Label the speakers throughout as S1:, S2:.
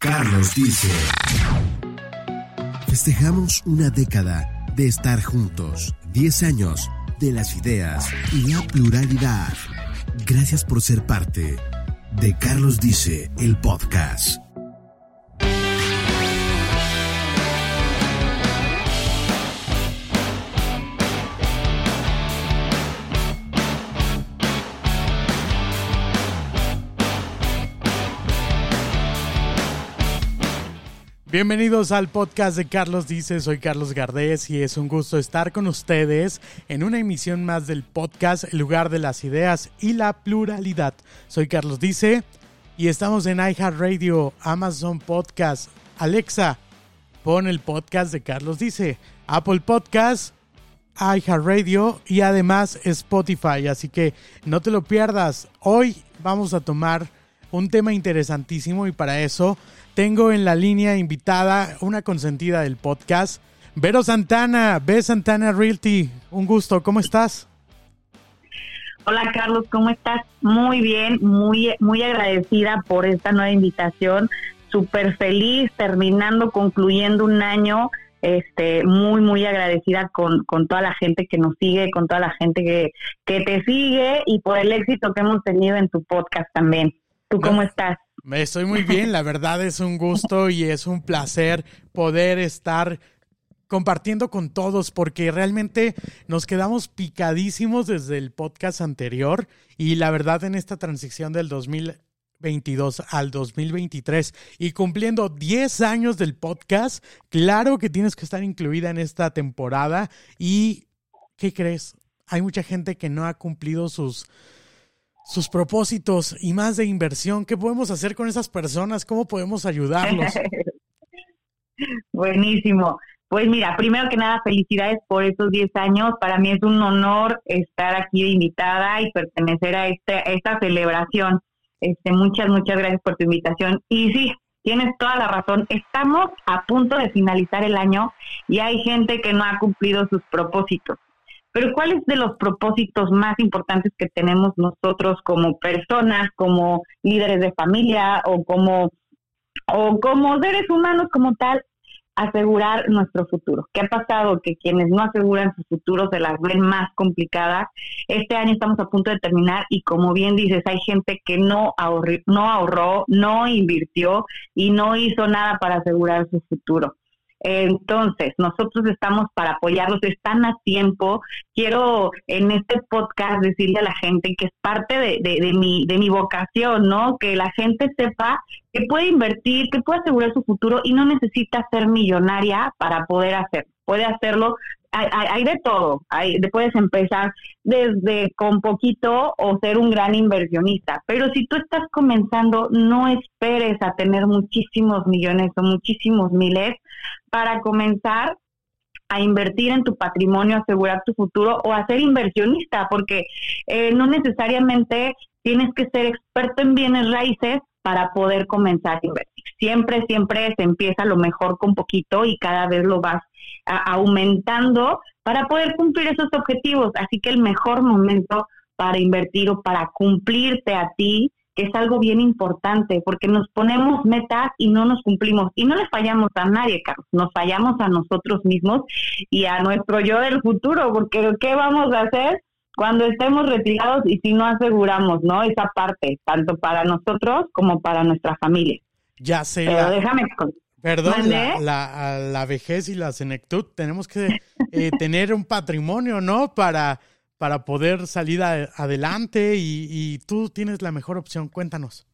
S1: Carlos dice. Festejamos una década de estar juntos, 10 años de las ideas y la pluralidad. Gracias por ser parte de Carlos dice el podcast.
S2: Bienvenidos al podcast de Carlos Dice, soy Carlos Gardés y es un gusto estar con ustedes en una emisión más del podcast El lugar de las ideas y la pluralidad. Soy Carlos Dice y estamos en iHeartRadio, Amazon Podcast, Alexa, pon el podcast de Carlos Dice, Apple Podcast, iHeartRadio y además Spotify, así que no te lo pierdas. Hoy vamos a tomar un tema interesantísimo y para eso tengo en la línea invitada una consentida del podcast, Vero Santana, Ve Santana Realty. Un gusto, ¿cómo estás?
S3: Hola Carlos, ¿cómo estás? Muy bien, muy, muy agradecida por esta nueva invitación. Súper feliz, terminando, concluyendo un año. Este, muy, muy agradecida con, con toda la gente que nos sigue, con toda la gente que, que te sigue y por el éxito que hemos tenido en tu podcast también. ¿Tú cómo estás?
S2: Estoy muy bien, la verdad es un gusto y es un placer poder estar compartiendo con todos porque realmente nos quedamos picadísimos desde el podcast anterior y la verdad en esta transición del 2022 al 2023 y cumpliendo 10 años del podcast, claro que tienes que estar incluida en esta temporada y ¿qué crees? Hay mucha gente que no ha cumplido sus sus propósitos y más de inversión. ¿Qué podemos hacer con esas personas? ¿Cómo podemos ayudarlos?
S3: Buenísimo. Pues mira, primero que nada, felicidades por estos 10 años. Para mí es un honor estar aquí de invitada y pertenecer a, este, esta celebración. Este, muchas, muchas gracias por tu invitación. Y sí, tienes toda la razón. Estamos a punto de finalizar el año y hay gente que no ha cumplido sus propósitos. Pero ¿cuáles de los propósitos más importantes que tenemos nosotros como personas, como líderes de familia o como o como seres humanos como tal asegurar nuestro futuro. ¿Qué ha pasado? Que quienes no aseguran su futuro se las ven más complicadas. Este año estamos a punto de terminar y como bien dices, hay gente que no, no ahorró, no invirtió y no hizo nada para asegurar su futuro. Entonces, nosotros estamos para apoyarlos, están a tiempo. Quiero en este podcast decirle a la gente que es parte de, de, mi, de mi vocación, ¿no? Que la gente sepa que puede invertir, que puede asegurar su futuro y no necesita ser millonaria para poder hacerlo. Puede hacerlo hay, de todo. Hay, puedes empezar desde con poquito o ser un gran inversionista. Pero si tú estás comenzando, no esperes a tener muchísimos millones o muchísimos miles para comenzar a invertir en tu patrimonio, asegurar tu futuro o a ser inversionista, porque eh, no necesariamente tienes que ser experto en bienes raíces para poder comenzar a invertir. Siempre, siempre se empieza lo mejor con poquito y cada vez lo vas aumentando para poder cumplir esos objetivos. Así que el mejor momento para invertir o para cumplirte a ti, que es algo bien importante, porque nos ponemos metas y no nos cumplimos. Y no le fallamos a nadie, Carlos, nos fallamos a nosotros mismos y a nuestro yo del futuro, porque ¿qué vamos a hacer? cuando estemos retirados y si no aseguramos, ¿no? Esa parte, tanto para nosotros como para nuestra familia.
S2: Ya sé.
S3: Pero déjame
S2: Perdón, la, la, vejez y la senectud, tenemos que eh, tener un patrimonio, ¿no? Para, para poder salir adelante y, tú tienes la mejor opción. Cuéntanos.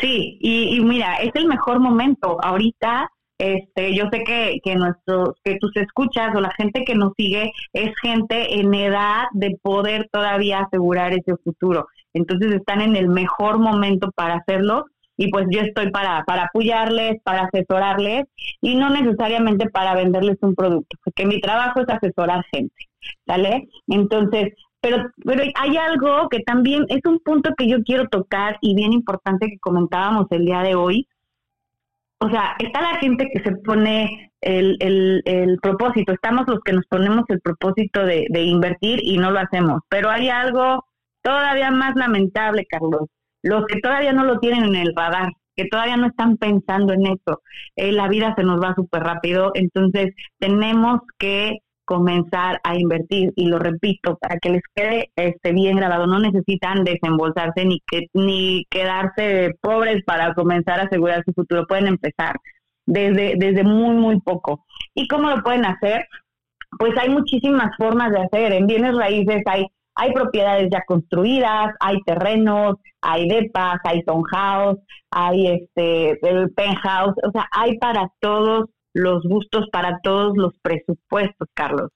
S3: Sí, y, y, mira, es el mejor momento. Ahorita, este, yo sé que, que, nuestros, que tus escuchas o la gente que nos sigue es gente en edad de poder todavía asegurar ese futuro. Entonces están en el mejor momento para hacerlo y pues yo estoy para, para apoyarles, para asesorarles y no necesariamente para venderles un producto, porque mi trabajo es asesorar gente, ¿sale? Entonces, pero, pero hay algo que también es un punto que yo quiero tocar y bien importante que comentábamos el día de hoy. O sea, está la gente que se pone el, el, el propósito, estamos los que nos ponemos el propósito de, de invertir y no lo hacemos, pero hay algo todavía más lamentable, Carlos, los que todavía no lo tienen en el radar. que todavía no están pensando en eso. Eh, la vida se nos va súper rápido, entonces tenemos que comenzar a invertir y lo repito para que les quede este bien grabado no necesitan desembolsarse ni que ni quedarse pobres para comenzar a asegurar su futuro pueden empezar desde desde muy muy poco y cómo lo pueden hacer pues hay muchísimas formas de hacer en bienes raíces hay hay propiedades ya construidas, hay terrenos, hay depas, hay townhouse, hay este el penthouse, o sea, hay para todos los gustos, para todos los presupuestos, Carlos.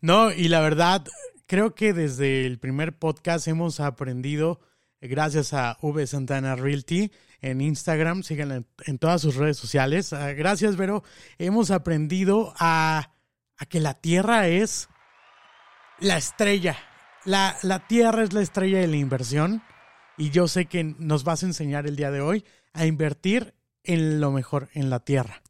S2: No, y la verdad, creo que desde el primer podcast hemos aprendido, gracias a V Santana Realty en Instagram, síganla en, todas sus redes sociales. Ah, gracias, Vero. Hemos aprendido a, a que la Tierra es la estrella la, la Tierra es la estrella de la inversión y yo sé que nos vas a enseñar el día de hoy a invertir en lo mejor, en la Tierra.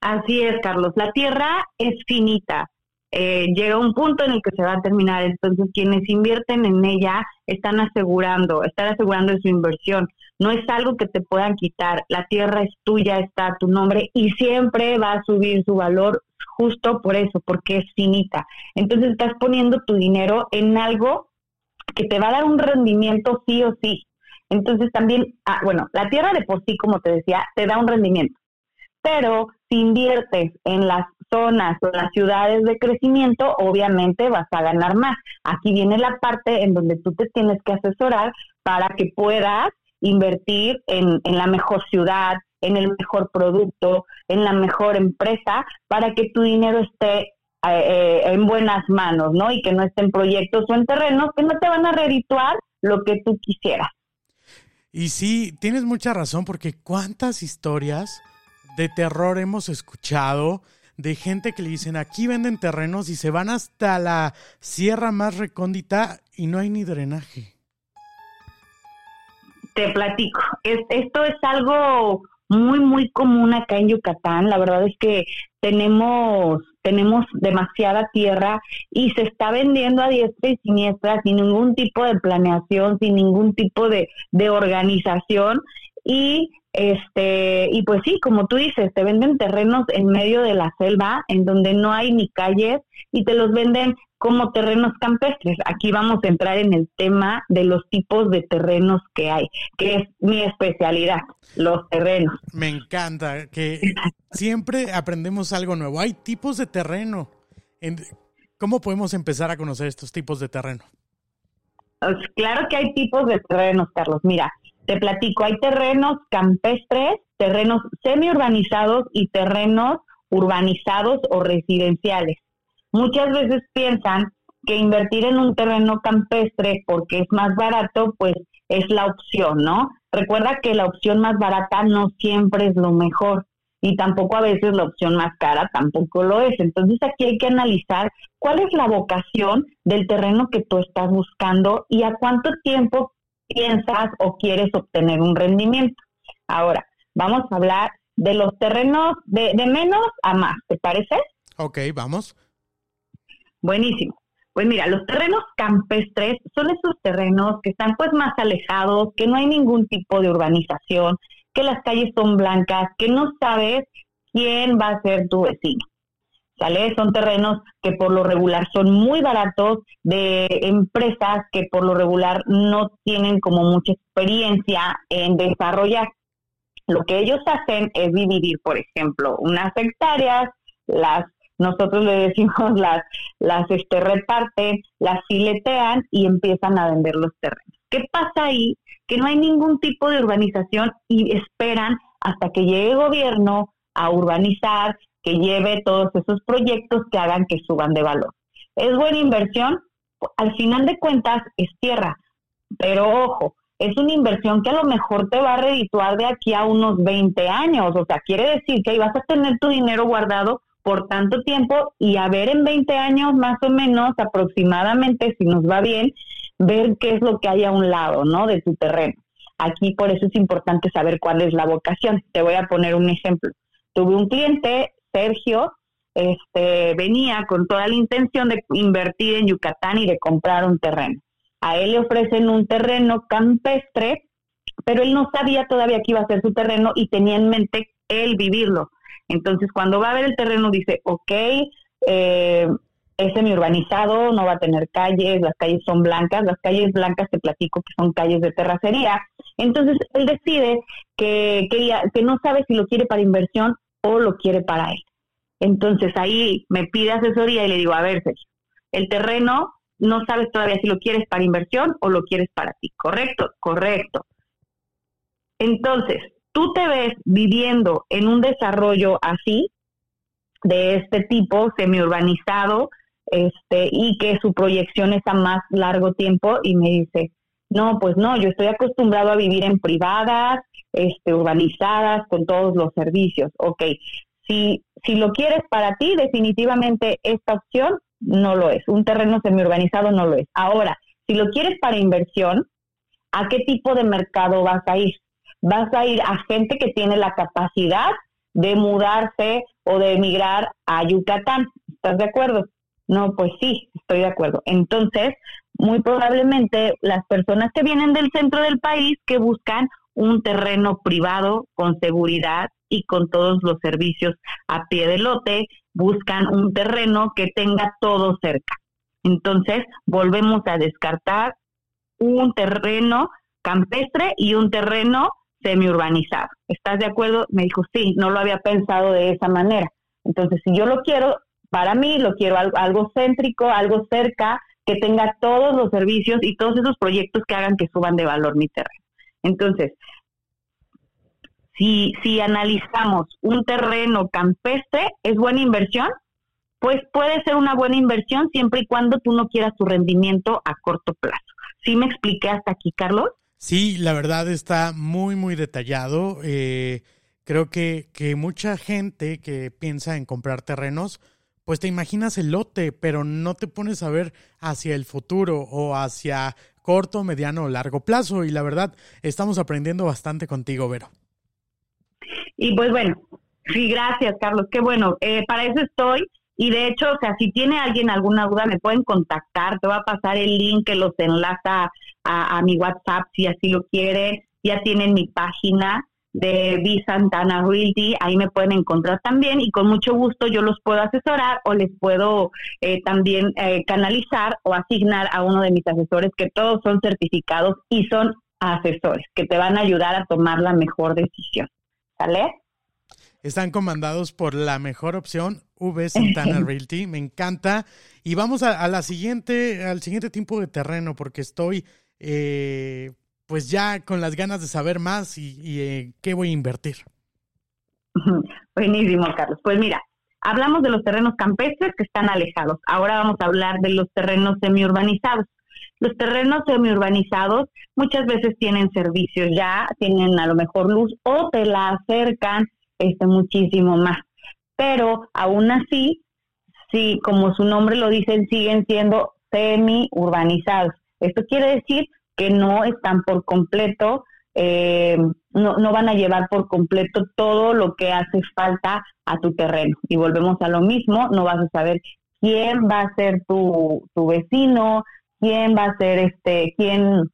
S3: Así es, Carlos. La Tierra es finita. Eh, llega un punto en el que se va a terminar. Entonces, quienes invierten en ella están asegurando, están asegurando su inversión. No es algo que te puedan quitar. La tierra es tuya, está a tu nombre y siempre va a subir su valor justo por eso, porque es finita. Entonces estás poniendo tu dinero en algo que te va a dar un rendimiento sí o sí. Entonces también, ah, bueno, la tierra de por sí, como te decía, te da un rendimiento. Pero si inviertes en las zonas o las ciudades de crecimiento, obviamente vas a ganar más. Aquí viene la parte en donde tú te tienes que asesorar para que puedas invertir en, en la mejor ciudad, en el mejor producto, en la mejor empresa, para que tu dinero esté eh, eh, en buenas manos, ¿no? Y que no esté en proyectos o en terrenos que no te van a redituar lo que tú quisieras.
S2: Y sí, tienes mucha razón, porque cuántas historias de terror hemos escuchado de gente que le dicen aquí venden terrenos y se van hasta la sierra más recóndita y no hay ni drenaje.
S3: Te platico, esto es algo muy, muy común acá en Yucatán. La verdad es que tenemos, tenemos demasiada tierra y se está vendiendo a diestra y siniestra sin ningún tipo de planeación, sin ningún tipo de, de organización. Y este, y pues sí, como tú dices, te venden terrenos en medio de la selva, en donde no hay ni calles, y te los venden como terrenos campestres. Aquí vamos a entrar en el tema de los tipos de terrenos que hay, que es mi especialidad, los terrenos.
S2: Me encanta que siempre aprendemos algo nuevo. Hay tipos de terreno. ¿Cómo podemos empezar a conocer estos tipos de terreno?
S3: Pues claro que hay tipos de terrenos, Carlos. Mira, te platico, hay terrenos campestres, terrenos semi-urbanizados y terrenos urbanizados o residenciales. Muchas veces piensan que invertir en un terreno campestre porque es más barato, pues es la opción, ¿no? Recuerda que la opción más barata no siempre es lo mejor y tampoco a veces la opción más cara tampoco lo es. Entonces aquí hay que analizar cuál es la vocación del terreno que tú estás buscando y a cuánto tiempo piensas o quieres obtener un rendimiento. Ahora, vamos a hablar de los terrenos de, de menos a más, ¿te parece?
S2: Ok, vamos.
S3: Buenísimo. Pues mira, los terrenos campestres son esos terrenos que están pues más alejados, que no hay ningún tipo de urbanización, que las calles son blancas, que no sabes quién va a ser tu vecino. Son terrenos que por lo regular son muy baratos de empresas que por lo regular no tienen como mucha experiencia en desarrollar. Lo que ellos hacen es dividir, por ejemplo, unas hectáreas, las nosotros le decimos las, las este, reparten, las filetean y empiezan a vender los terrenos. ¿Qué pasa ahí? Que no hay ningún tipo de urbanización y esperan hasta que llegue el gobierno a urbanizar, que lleve todos esos proyectos que hagan que suban de valor. ¿Es buena inversión? Al final de cuentas es tierra, pero ojo, es una inversión que a lo mejor te va a redituar de aquí a unos 20 años, o sea, quiere decir que ahí vas a tener tu dinero guardado por tanto tiempo y a ver en 20 años más o menos aproximadamente, si nos va bien, ver qué es lo que hay a un lado, ¿no? De tu terreno. Aquí por eso es importante saber cuál es la vocación. Te voy a poner un ejemplo. Tuve un cliente, Sergio, este, venía con toda la intención de invertir en Yucatán y de comprar un terreno. A él le ofrecen un terreno campestre pero él no sabía todavía que iba a ser su terreno y tenía en mente él vivirlo. Entonces, cuando va a ver el terreno, dice, ok, eh, es semi-urbanizado, no va a tener calles, las calles son blancas, las calles blancas te platico que son calles de terracería. Entonces, él decide que, que no sabe si lo quiere para inversión o lo quiere para él. Entonces, ahí me pide asesoría y le digo, a ver, Sergio, el terreno no sabes todavía si lo quieres para inversión o lo quieres para ti, ¿correcto? Correcto. Entonces, tú te ves viviendo en un desarrollo así, de este tipo, semi-urbanizado, este, y que su proyección es a más largo tiempo, y me dice, no, pues no, yo estoy acostumbrado a vivir en privadas, este, urbanizadas, con todos los servicios. Ok, si, si lo quieres para ti, definitivamente esta opción no lo es. Un terreno semi-urbanizado no lo es. Ahora, si lo quieres para inversión, ¿a qué tipo de mercado vas a ir? Vas a ir a gente que tiene la capacidad de mudarse o de emigrar a Yucatán. ¿Estás de acuerdo? No, pues sí, estoy de acuerdo. Entonces, muy probablemente las personas que vienen del centro del país que buscan un terreno privado con seguridad y con todos los servicios a pie de lote, buscan un terreno que tenga todo cerca. Entonces, volvemos a descartar un terreno campestre y un terreno semi-urbanizado. ¿Estás de acuerdo? Me dijo, sí, no lo había pensado de esa manera. Entonces, si yo lo quiero, para mí lo quiero algo, algo céntrico, algo cerca, que tenga todos los servicios y todos esos proyectos que hagan que suban de valor mi terreno. Entonces, si, si analizamos un terreno campestre, ¿es buena inversión? Pues puede ser una buena inversión siempre y cuando tú no quieras tu rendimiento a corto plazo. ¿Sí me expliqué hasta aquí, Carlos?
S2: Sí, la verdad está muy, muy detallado. Eh, creo que, que mucha gente que piensa en comprar terrenos, pues te imaginas el lote, pero no te pones a ver hacia el futuro o hacia corto, mediano o largo plazo. Y la verdad, estamos aprendiendo bastante contigo, Vero.
S3: Y pues bueno, sí, gracias, Carlos. Qué bueno. Eh, para eso estoy. Y de hecho, o sea, si tiene alguien alguna duda, me pueden contactar. Te va a pasar el link que los enlaza a, mi WhatsApp si así lo quieren. Ya tienen mi página de V Santana Realty, ahí me pueden encontrar también y con mucho gusto yo los puedo asesorar o les puedo eh, también eh, canalizar o asignar a uno de mis asesores que todos son certificados y son asesores que te van a ayudar a tomar la mejor decisión. ¿Sale?
S2: Están comandados por la mejor opción, V Santana Realty. Me encanta. Y vamos a, la siguiente, al siguiente tiempo de terreno, porque estoy eh, pues ya con las ganas de saber más y, y eh, qué voy a invertir.
S3: Buenísimo, Carlos. Pues mira, hablamos de los terrenos campestres que están alejados. Ahora vamos a hablar de los terrenos semiurbanizados. Los terrenos semiurbanizados muchas veces tienen servicios ya, tienen a lo mejor luz o te la acercan este, muchísimo más. Pero aún así, sí, como su nombre lo dice, siguen siendo semi-urbanizados. Esto quiere decir que no están por completo, eh, no, no van a llevar por completo todo lo que hace falta a tu terreno. Y volvemos a lo mismo, no vas a saber quién va a ser tu, tu vecino, quién va a ser este, quién,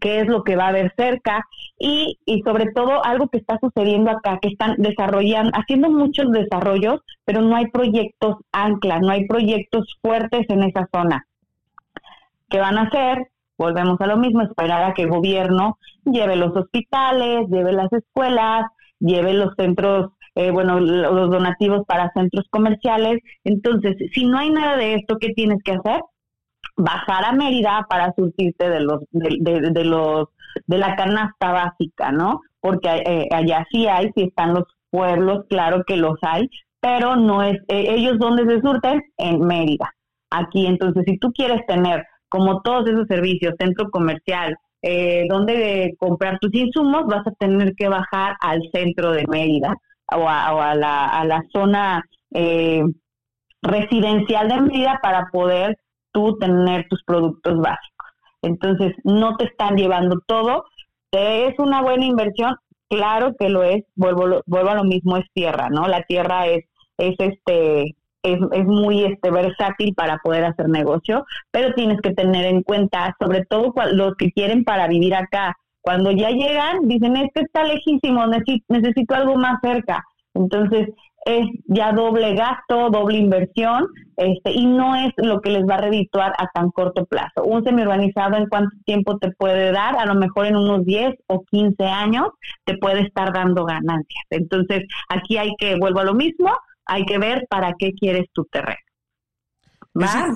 S3: qué es lo que va a haber cerca y, y sobre todo algo que está sucediendo acá, que están desarrollando, haciendo muchos desarrollos, pero no hay proyectos anclas, no hay proyectos fuertes en esa zona. ¿Qué van a hacer? Volvemos a lo mismo, esperar a que el gobierno lleve los hospitales, lleve las escuelas, lleve los centros, eh, bueno, los donativos para centros comerciales. Entonces, si no hay nada de esto, ¿qué tienes que hacer? bajar a Mérida para surtirte de los de, los de la canasta básica, ¿no? Porque eh, allá sí hay, sí están los pueblos, claro que los hay, pero no es eh, ellos donde se surten en Mérida. Aquí, entonces, si tú quieres tener como todos esos servicios, centro comercial, eh, donde comprar tus insumos, vas a tener que bajar al centro de Mérida o a, la, zona eh, residencial de Mérida para poder tú tener tus productos básicos. Entonces, no te están llevando todo. ¿Es una buena inversión? Claro que lo es. Vuelvo, vuelvo a lo mismo, es tierra, ¿no? La tierra es, es este, es, es, muy este, versátil para poder hacer negocio, pero tienes que tener en cuenta, sobre todo los que quieren para vivir acá, Cuando ya llegan, dicen, este está lejísimo, necesito algo más cerca. Entonces, es ya doble gasto, doble inversión, este, y no es lo que les va a redituar a tan corto plazo. Un semi-urbanizado en cuánto tiempo te puede dar, a lo mejor en unos 10 o 15 años te puede estar dando ganancias. Entonces, aquí hay que, vuelvo a lo mismo, hay que ver para qué quieres tu terreno.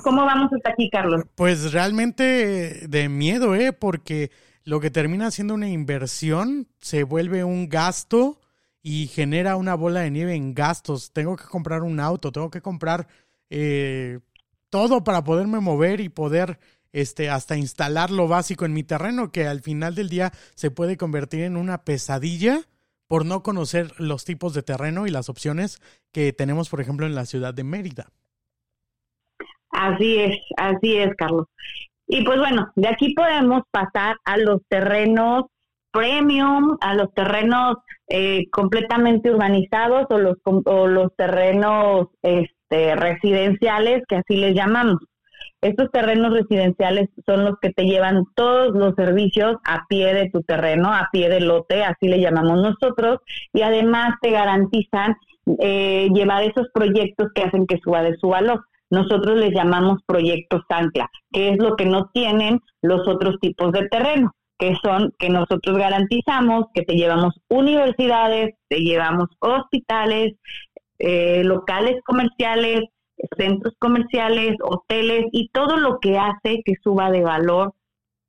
S3: ¿Cómo vamos hasta aquí, Carlos?
S2: Pues realmente de miedo, ¿eh? Porque lo que termina siendo una inversión se vuelve un gasto y genera una bola de nieve en gastos. Tengo que comprar un auto, tengo que comprar eh, todo para poderme mover y poder este, hasta instalar lo básico en mi terreno, que al final del día se puede convertir en una pesadilla por no conocer los tipos de terreno y las opciones que tenemos, por ejemplo, en la ciudad de Mérida.
S3: Así es, así es, Carlos. Y pues bueno, de aquí podemos pasar a los terrenos premium, a los terrenos eh, completamente urbanizados o los, o los terrenos este, residenciales, que así les llamamos. Estos terrenos residenciales son los que te llevan todos los servicios a pie de tu terreno, a pie del lote, así le llamamos nosotros, y además te garantizan eh, llevar esos proyectos que hacen que suba de su valor. Nosotros les llamamos proyectos ancla, que es lo que no tienen los otros tipos de terreno, que son que nosotros garantizamos que te llevamos universidades, te llevamos hospitales, eh, locales comerciales, centros comerciales, hoteles y todo lo que hace que suba de valor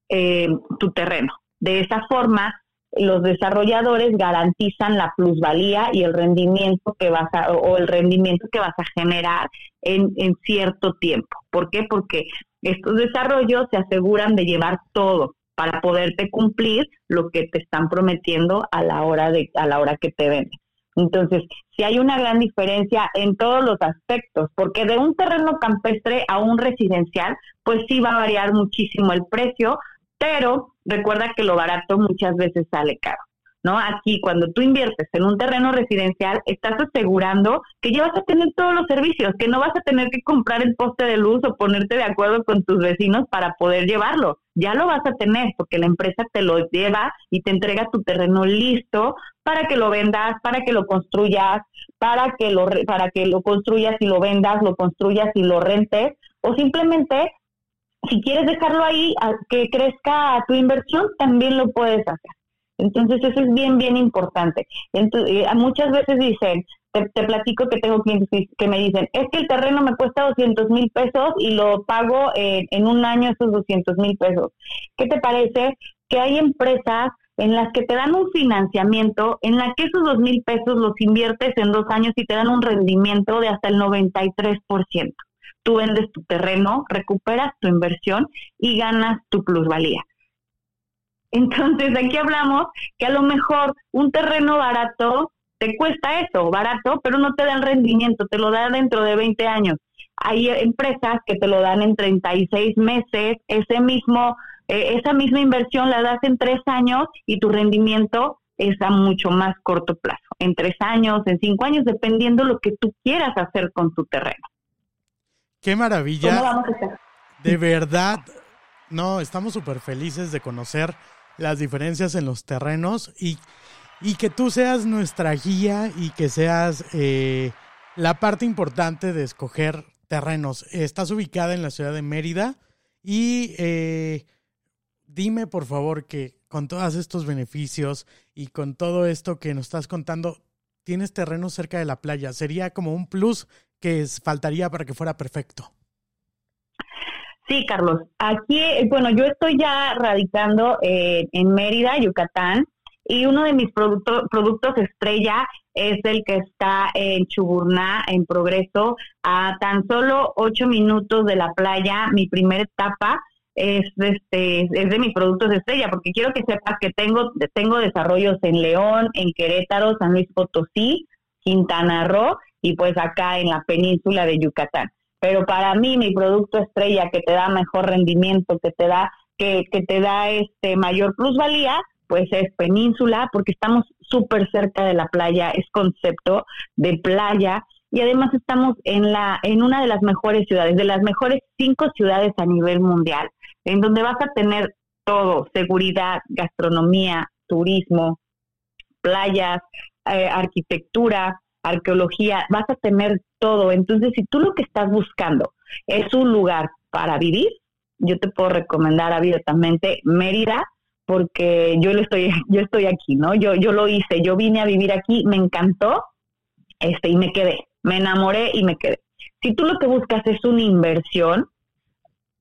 S3: eh, tu terreno. De esa forma, los desarrolladores garantizan la plusvalía y el rendimiento que vas a, o el rendimiento que vas a generar en, en cierto tiempo. ¿Por qué? Porque estos desarrollos se aseguran de llevar todo para poderte cumplir lo que te están prometiendo a la hora de a la hora que te venden. Entonces, si hay una gran diferencia en todos los aspectos, porque de un terreno campestre a un residencial, pues sí va a variar muchísimo el precio, pero recuerda que lo barato muchas veces sale caro. ¿No? Aquí, cuando tú inviertes en un terreno residencial, estás asegurando que ya vas a tener todos los servicios, que no vas a tener que comprar el poste de luz o ponerte de acuerdo con tus vecinos para poder llevarlo. Ya lo vas a tener porque la empresa te lo lleva y te entrega tu terreno listo para que lo vendas, para que lo construyas, para que lo para que lo construyas y lo vendas, lo construyas y lo rentes o simplemente si quieres dejarlo ahí que crezca tu inversión, también lo puedes hacer. Entonces eso es bien, bien importante. Entonces, eh, muchas veces dicen, te, platico que tengo clientes que me dicen, es que el terreno me cuesta 200 mil pesos y lo pago en un año esos 200 mil pesos. ¿Qué te parece? Que hay empresas en las que te dan un financiamiento, en la que esos dos mil pesos los inviertes en dos años y te dan un rendimiento de hasta el 93%. Tú vendes tu terreno, recuperas tu inversión y ganas tu plusvalía. Entonces, aquí hablamos que a lo mejor un terreno barato te cuesta eso, barato, pero no te da el rendimiento, te lo da dentro de 20 años. Hay empresas que te lo dan en 36 meses, ese mismo, eh, esa misma inversión la das en tres años y tu rendimiento es a mucho más corto plazo, en tres años, en cinco años, dependiendo lo que tú quieras hacer con tu terreno.
S2: Qué maravilla. De verdad, no, estamos súper felices de conocer las diferencias en los terrenos y, y que tú seas nuestra guía y que seas eh, la parte importante de escoger terrenos. Estás ubicada en la ciudad de Mérida y eh, dime por favor que con todos estos beneficios y con todo esto que nos estás contando, tienes terrenos cerca de la playa. Sería como un plus que faltaría para que fuera perfecto.
S3: Sí, Carlos. Aquí, bueno, yo estoy ya radicando eh, en Mérida, Yucatán, y uno de mis productos estrella es el que está en Chuburná, en Progreso, a tan solo ocho minutos de la playa. Mi primera etapa es, este, es de mis productos estrella, porque quiero que sepas que tengo, tengo desarrollos en León, en Querétaro, San Luis Potosí, Quintana Roo y pues acá en la península de Yucatán. Pero para mí mi producto estrella que te da mejor rendimiento, que te da que, que te da este mayor plusvalía, pues es Península, porque estamos súper cerca de la playa, es concepto de playa y además estamos en la en una de las mejores ciudades, de las mejores cinco ciudades a nivel mundial, en donde vas a tener todo, seguridad, gastronomía, turismo, playas, eh, arquitectura, arqueología, vas a tener todo. Entonces, si tú lo que estás buscando es un lugar para vivir, yo te puedo recomendar abiertamente Mérida, porque yo lo estoy, yo estoy aquí, ¿no? Yo, yo lo hice, yo vine a vivir aquí, me encantó, este, y me quedé, me enamoré y me quedé. Si tú lo que buscas es una inversión,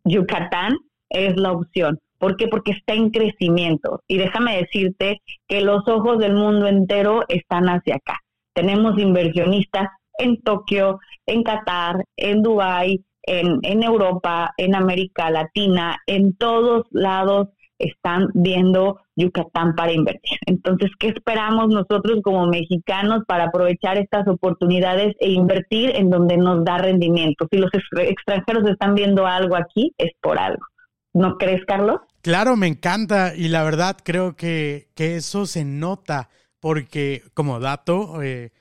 S3: Yucatán es la opción. ¿Por qué? Porque está en crecimiento. Y déjame decirte que los ojos del mundo entero están hacia acá. Tenemos inversionistas en Tokio, en Qatar, en Dubái, en, en Europa, en América Latina, en todos lados están viendo Yucatán para invertir. Entonces, ¿qué esperamos nosotros como mexicanos para aprovechar estas oportunidades e invertir en donde nos da rendimiento? Si los extranjeros están viendo algo aquí, es por algo. ¿No crees, Carlos?
S2: Claro, me encanta y la verdad creo que, que eso se nota porque, como dato, eh,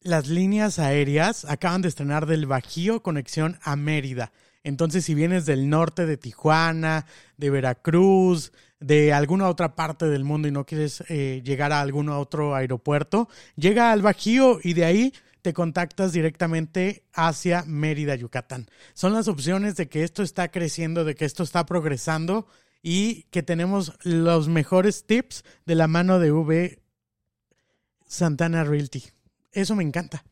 S2: las líneas aéreas acaban de estrenar del Bajío conexión a Mérida. Entonces, si vienes del norte de Tijuana, de Veracruz, de alguna otra parte del mundo y no quieres eh, llegar a algún otro aeropuerto, llega al Bajío y de ahí te contactas directamente hacia Mérida, Yucatán. Son las opciones de que esto está creciendo, de que esto está progresando y que tenemos los mejores tips de la mano de V Santana Realty. Eso me encanta.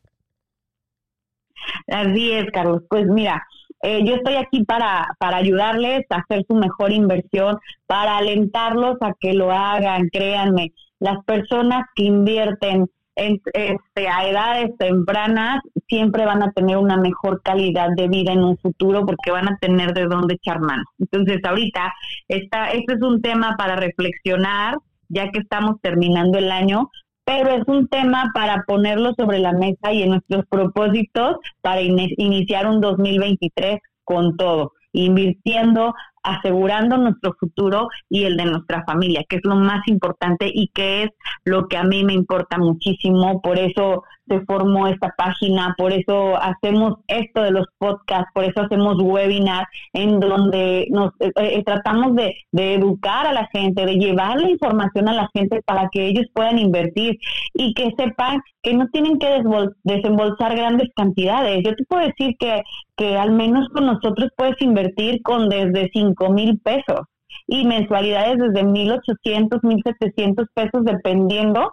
S3: Así es, Carlos. Pues mira, eh, yo estoy aquí para, para ayudarles a hacer su mejor inversión, para alentarlos a que lo hagan, créanme. Las personas que invierten en, este, a edades tempranas siempre van a tener una mejor calidad de vida en un futuro porque van a tener de dónde echar mano. Entonces, ahorita, esta, este es un tema para reflexionar, ya que estamos terminando el año, pero es un tema para ponerlo sobre la mesa y en nuestros propósitos para iniciar un 2023 con todo, invirtiendo, asegurando nuestro futuro y el de nuestra familia, que es lo más importante y que es lo que a mí me importa muchísimo. Por eso se formó esta página, por eso hacemos esto de los podcasts, por eso hacemos webinars en donde nos eh, eh, tratamos de, educar a la gente, de llevar la información a la gente para que ellos puedan invertir y que sepan que no tienen que desembolsar grandes cantidades. Yo te puedo decir que, que al menos con nosotros puedes invertir con desde 5 mil pesos y mensualidades desde 1.800, 1.700 pesos dependiendo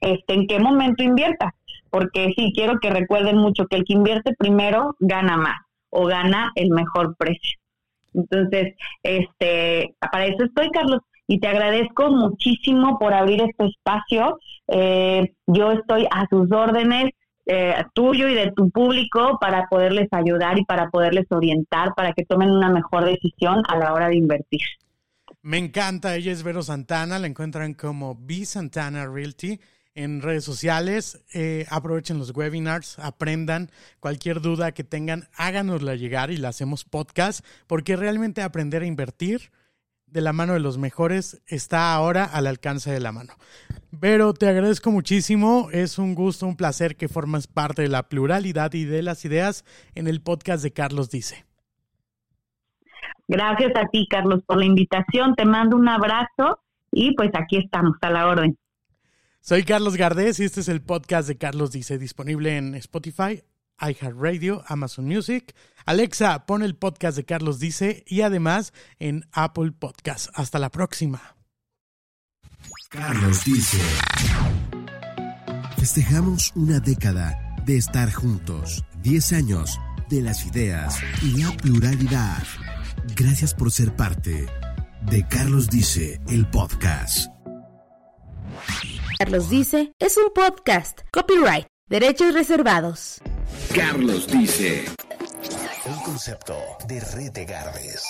S3: este, en qué momento inviertas porque sí quiero que recuerden mucho que el que invierte primero gana más o gana el mejor precio. Entonces, este, para eso estoy, Carlos, y te agradezco muchísimo por abrir este espacio. Eh, yo estoy a sus órdenes, eh, tuyo y de tu público, para poderles ayudar y para poderles orientar, para que tomen una mejor decisión a la hora de invertir.
S2: Me encanta, ella es Vero Santana, la encuentran como B Santana Realty en redes sociales. Eh, aprovechen los webinars, aprendan cualquier duda que tengan, háganosla llegar y la hacemos podcast, porque realmente aprender a invertir de la mano de los mejores está ahora al alcance de la mano. Pero te agradezco muchísimo, es un gusto, un placer que formas parte de la pluralidad y de las ideas en el podcast de Carlos Dice.
S3: Gracias a ti, Carlos, por la invitación. Te mando un abrazo y pues aquí estamos a la orden.
S2: Soy Carlos Gardés y este es el podcast de Carlos Dice, disponible en Spotify, iHeartRadio, Amazon Music. Alexa, pon el podcast de Carlos Dice y además en Apple Podcast. Hasta la próxima.
S1: Carlos Dice. Festejamos una década de estar juntos, 10 años de las ideas y la pluralidad. Gracias por ser parte de Carlos Dice, el podcast.
S4: Carlos Dice es un podcast. Copyright. Derechos reservados.
S1: Carlos Dice. Un concepto de Red de Gardes.